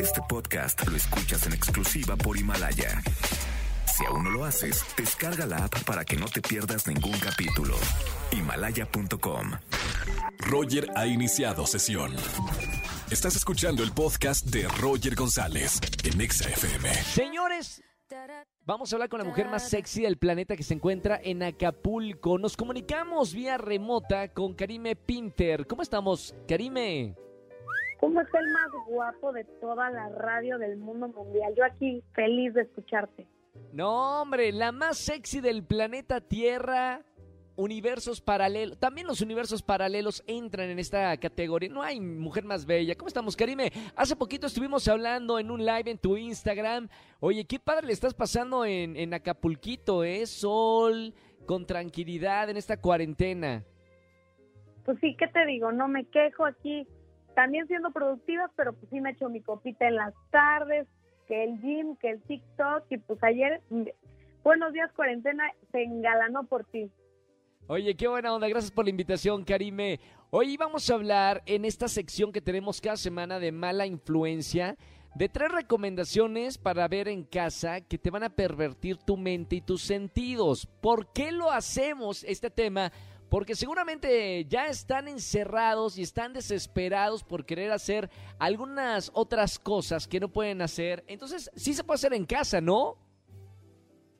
Este podcast lo escuchas en exclusiva por Himalaya. Si aún no lo haces, descarga la app para que no te pierdas ningún capítulo. Himalaya.com. Roger ha iniciado sesión. Estás escuchando el podcast de Roger González en Exa FM. Señores, vamos a hablar con la mujer más sexy del planeta que se encuentra en Acapulco. Nos comunicamos vía remota con Karime Pinter. ¿Cómo estamos, Karime? ¿Cómo es el más guapo de toda la radio del mundo mundial? Yo aquí feliz de escucharte. No, hombre, la más sexy del planeta Tierra. Universos paralelos. También los universos paralelos entran en esta categoría. No hay mujer más bella. ¿Cómo estamos, Karime? Hace poquito estuvimos hablando en un live en tu Instagram. Oye, qué padre le estás pasando en, en Acapulquito, ¿eh? Sol, con tranquilidad en esta cuarentena. Pues sí, ¿qué te digo? No me quejo aquí. También siendo productiva, pero pues sí me echo mi copita en las tardes, que el gym, que el TikTok. Y pues ayer, mm, buenos días cuarentena, se engalanó por ti. Oye, qué buena onda. Gracias por la invitación, Karime. Hoy vamos a hablar en esta sección que tenemos cada semana de mala influencia de tres recomendaciones para ver en casa que te van a pervertir tu mente y tus sentidos. ¿Por qué lo hacemos este tema? Porque seguramente ya están encerrados y están desesperados por querer hacer algunas otras cosas que no pueden hacer. Entonces, sí se puede hacer en casa, ¿no?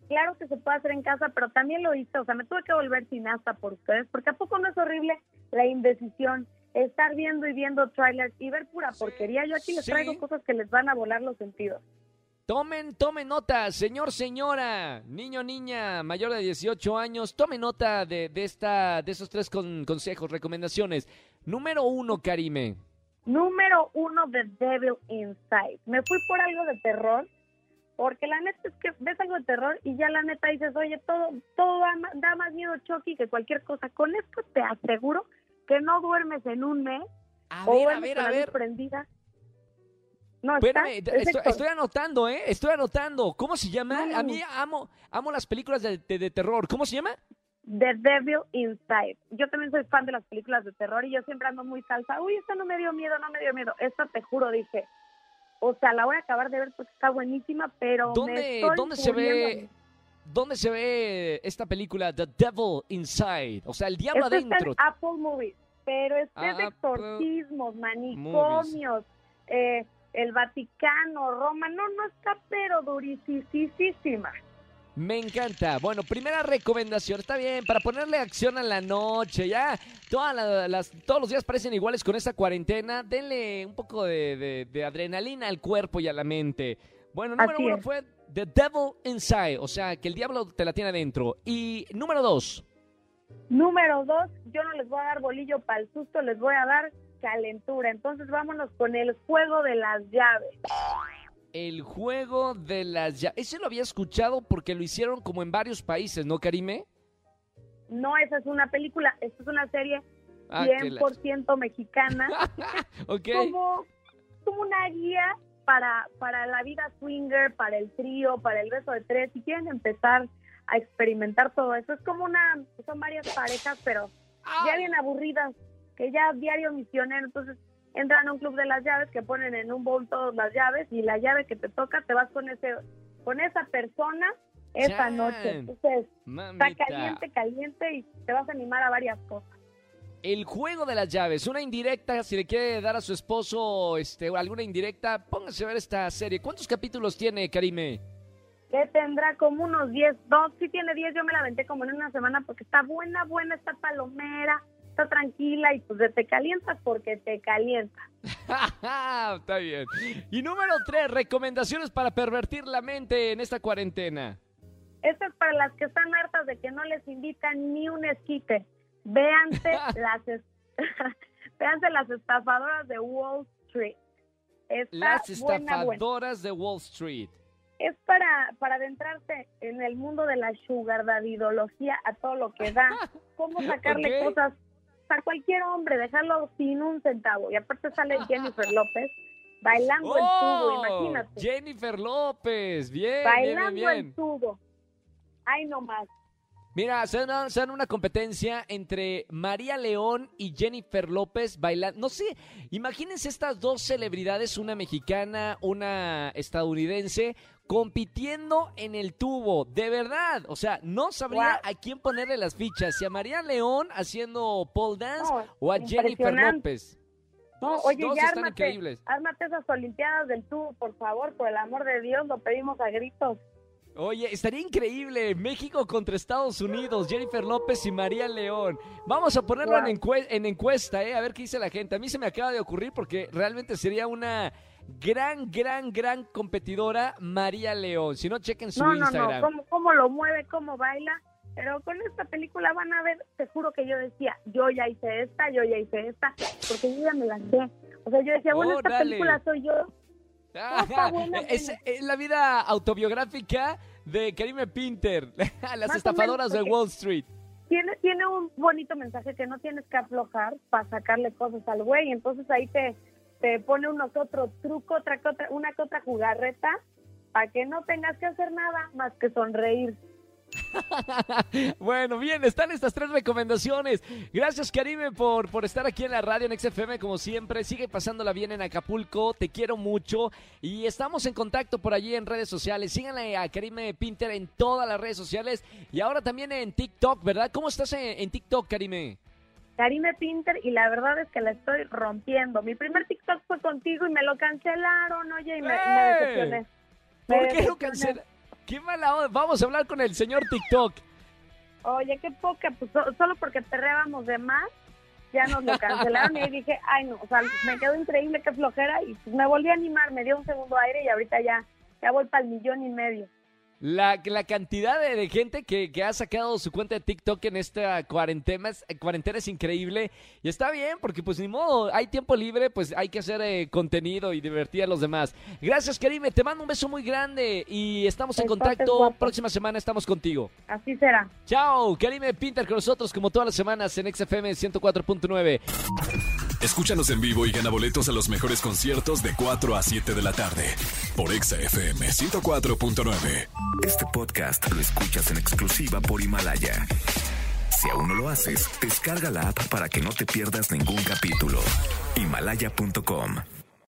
Claro que se puede hacer en casa, pero también lo hice. O sea, me tuve que volver cineasta por ustedes, porque ¿a poco no es horrible la indecisión? Estar viendo y viendo trailers y ver pura porquería. Yo aquí les Sí. traigo cosas que les van a volar los sentidos. Tomen, tomen nota, señor, señora, niño, niña, mayor de 18 años, tome nota de, de esta, de esos tres con- consejos, recomendaciones. Número uno, Karime. Número uno, The Devil Inside. Me fui por algo de terror, porque la neta es que ves algo de terror y ya la neta dices, oye, todo, todo da, más miedo Chucky que cualquier cosa. Con esto te aseguro que no duermes en un mes A o ver, a ver, a ver. prendida. No, está, Espérame, es estoy, estoy anotando, ¿eh? Estoy anotando. ¿Cómo se llama? No. A mí amo, amo las películas de, de- de terror. ¿Cómo se llama? The Devil Inside. Yo también soy fan de las películas de terror y yo siempre ando muy salsa. Uy, esta no me dio miedo, no me dio miedo. Esta te juro, dije. O sea, la voy a acabar de ver porque está buenísima, pero me ¿Dónde, estoy dónde se ve? ¿Dónde se ve esta película The Devil Inside? O sea, el diablo Esta está adentro. en Apple Movies, pero este es de exorcismos, manicomios, eh, el Vaticano, Roma. No, no está, pero durisísima. Me encanta. Bueno, primera recomendación, está bien, para ponerle acción a la noche, ya. Todas la- las, todos los días parecen iguales con esta cuarentena. Denle un poco de, de- de adrenalina al cuerpo y a la mente. Bueno, número Así uno es. fue The Devil Inside, o sea, que el diablo te la tiene adentro. Y número dos, Número dos, yo no les voy a dar bolillo para el susto, les voy a dar calentura. Entonces vámonos con el juego de las llaves. el juego de las llaves. Ese lo había escuchado porque lo hicieron como en varios países, ¿no, Karime? No, esa es una película, esta es una serie Ah, que la- 100% mexicana, Ok. como, como una guía para, para la vida swinger, para el trío, para el beso de tres. Si quieren empezar a experimentar todo eso, es como una, son varias parejas, pero ya bien aburridas, que ya diario misionero, entonces entran a un club de las llaves que ponen en un bowl todas las llaves y la llave que te toca te vas con ese con esa persona esa Chan. noche. Entonces, está caliente, caliente y te vas a animar a varias cosas. El juego de las llaves, una indirecta, si le quiere dar a su esposo este, alguna indirecta, póngase a ver esta serie. ¿Cuántos capítulos tiene, Karime? Que tendrá como unos 10, dos, si tiene 10, yo me la aventé como en una semana porque está buena, buena, está palomera, está tranquila y pues te calientas porque te calientas. Está bien. Y número tres, recomendaciones para pervertir la mente en esta cuarentena. Esta es para las que están hartas de que no les invitan ni un esquite. Véanse las es- véanse las estafadoras de Wall Street. Está Las buena, buena. estafadoras de Wall Street. Es para, para adentrarse en el mundo de la sugar dadidología a todo lo que da. Cómo sacarle cosas a cualquier hombre, dejarlo sin un centavo. Y aparte sale Jennifer López bailando el tubo, imagínate. ¡Oh! Jennifer López, bien, bien, bailando bien, el bien. tubo. Ay, no más. Mira, se dan, se dan una competencia entre María León y Jennifer López bailando. No sé, imagínense estas dos celebridades, una mexicana, una estadounidense, compitiendo en el tubo. De verdad, o sea, no sabría Wow. a quién ponerle las fichas, si a María León haciendo pole dance No, o a Jennifer. López. No, Dos- oye, dos ya están ármate, increíbles. ármate esas Olimpiadas del tubo, por favor, por el amor de Dios, lo pedimos a gritos. Oye, estaría increíble. México contra Estados Unidos, Jennifer López y María León. Vamos a ponerlo Wow. en, encue- en encuesta, ¿eh? A ver qué dice la gente. A mí se me acaba de ocurrir porque realmente sería una gran, gran, gran competidora María León. Si no, chequen su No, no, Instagram. no, cómo, cómo lo mueve, cómo baila. Pero con esta película van a ver, te juro que yo decía, yo ya hice esta, yo ya hice esta, porque yo ya me la sé. O sea, yo decía, bueno, esta Órale. película soy yo. Buena, es, la vida autobiográfica de Karime Pinter, las Más estafadoras menos, de Wall Street. Tiene, tiene un bonito mensaje que no tienes que aflojar para sacarle cosas al güey. Entonces ahí te, te pone uno que otro truco, otra otra, una que otra jugarreta, para que no tengas que hacer nada más que sonreír. Bueno, bien, están estas tres recomendaciones. Gracias, Karime, por, por estar aquí en la radio en XFM, como siempre. Sigue pasándola bien en Acapulco, te quiero mucho. Y estamos en contacto por allí en redes sociales. Síganle a Karime Pinter en todas las redes sociales y ahora también en TikTok, ¿verdad? ¿Cómo estás en TikTok, Karime? Karime Pinter y la verdad es que la estoy rompiendo. Mi primer TikTok fue contigo y me lo cancelaron, oye, y me, me decepcioné. Me ¿Por qué lo decepcioné. cancela? ¡Qué mala onda! Vamos a hablar con el señor TikTok. Oye, qué poca, pues so- solo porque perreábamos de más, ya nos lo cancelaron y dije, ay no, o sea, me quedó increíble, qué flojera y pues me volví a animar, me dio un segundo aire y ahorita ya, ya voy para el millón y medio. La, la cantidad de, de gente que, que ha sacado su cuenta de TikTok en esta cuarentena, es- cuarentena es increíble. Y está bien, porque pues ni modo, hay tiempo libre, pues hay que hacer eh, contenido y divertir a los demás. Gracias, Karime, te mando un beso muy grande y estamos en contacto. guapo. Próxima semana estamos contigo. Así será. Chao, Karime Pinter con nosotros como todas las semanas en XFM 104.9. Escúchanos en vivo y gana boletos a los mejores conciertos de 4 a 7 de la tarde por Exa FM 104.9. Este podcast lo escuchas en exclusiva por Himalaya. Si aún no lo haces, descarga la app para que no te pierdas ningún capítulo. Himalaya.com